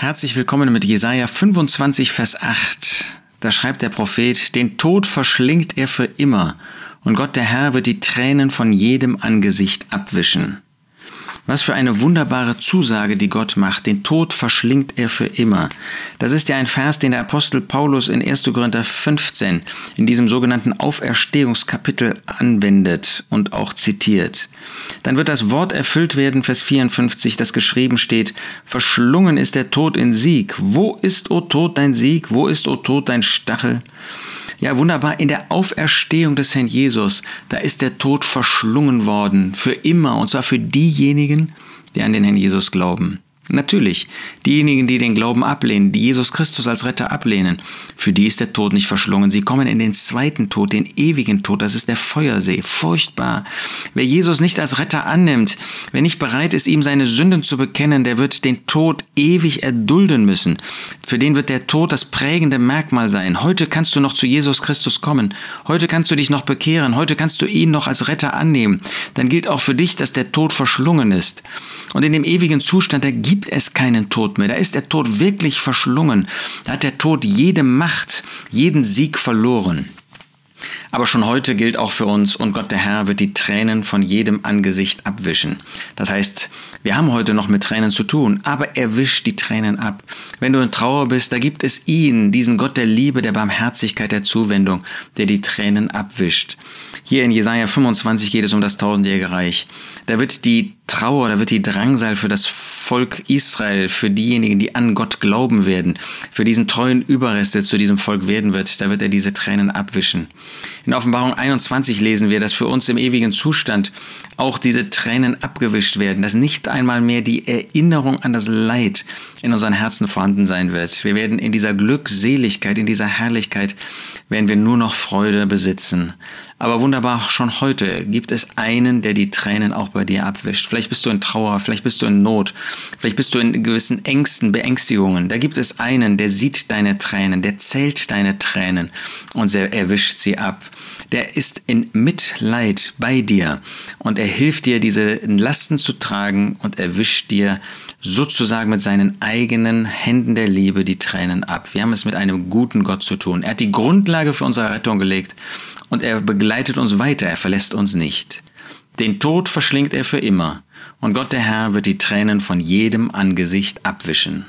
Herzlich willkommen mit Jesaja 25, Vers 8. Da schreibt der Prophet, den Tod verschlingt er für immer, und Gott der Herr wird die Tränen von jedem Angesicht abwischen. Was für eine wunderbare Zusage, die Gott macht. Den Tod verschlingt er für immer. Das ist ja ein Vers, den der Apostel Paulus in 1. Korinther 15 in diesem sogenannten Auferstehungskapitel anwendet und auch zitiert. Dann wird das Wort erfüllt werden, Vers 54, das geschrieben steht, verschlungen ist der Tod in Sieg. Wo ist, o Tod, dein Sieg? Wo ist, o Tod, dein Stachel? Ja, wunderbar. In der Auferstehung des Herrn Jesus, da ist der Tod verschlungen worden. Für immer. Und zwar für diejenigen, die an den Herrn Jesus glauben. Natürlich, diejenigen, die den Glauben ablehnen, die Jesus Christus als Retter ablehnen, für die ist der Tod nicht verschlungen. Sie kommen in den zweiten Tod, den ewigen Tod, das ist der Feuersee. Furchtbar. Wer Jesus nicht als Retter annimmt, wer nicht bereit ist, ihm seine Sünden zu bekennen, der wird den Tod ewig erdulden müssen. Für den wird der Tod das prägende Merkmal sein. Heute kannst du noch zu Jesus Christus kommen. Heute kannst du dich noch bekehren. Heute kannst du ihn noch als Retter annehmen. Dann gilt auch für dich, dass der Tod verschlungen ist. Und in dem ewigen Zustand, da gibt gibt es keinen Tod mehr. Da ist der Tod wirklich verschlungen. Da hat der Tod jede Macht, jeden Sieg verloren. Aber schon heute gilt auch für uns, und Gott der Herr wird die Tränen von jedem Angesicht abwischen. Das heißt, wir haben heute noch mit Tränen zu tun, aber er wischt die Tränen ab. Wenn du in Trauer bist, da gibt es ihn, diesen Gott der Liebe, der Barmherzigkeit, der Zuwendung, der die Tränen abwischt. Hier in Jesaja 25 geht es um das tausendjährige Reich. Da wird die Trauer, da wird die Drangsal für das Volk Israel, für diejenigen, die an Gott glauben werden, für diesen treuen Überrest, der zu diesem Volk werden wird, da wird er diese Tränen abwischen. In Offenbarung 21 lesen wir, dass für uns im ewigen Zustand auch diese Tränen abgewischt werden, dass nicht einmal mehr die Erinnerung an das Leid in unseren Herzen vorhanden sein wird. Wir werden in dieser Glückseligkeit, in dieser Herrlichkeit werden wir nur noch Freude besitzen. Aber wunderbar, schon heute gibt es einen, der die Tränen auch bei dir abwischt. Vielleicht bist du in Trauer, vielleicht bist du in Not, vielleicht bist du in gewissen Ängsten, Beängstigungen. Da gibt es einen, der sieht deine Tränen, der zählt deine Tränen und er wischt sie ab. Der ist in Mitleid bei dir und er hilft dir, diese Lasten zu tragen und er wischt dir sozusagen mit seinen eigenen Händen der Liebe die Tränen ab. Wir haben es mit einem guten Gott zu tun. Er hat die Grundlage für unsere Rettung gelegt und er begleitet uns weiter, er verlässt uns nicht. Den Tod verschlingt er für immer, und Gott der Herr wird die Tränen von jedem Angesicht abwischen.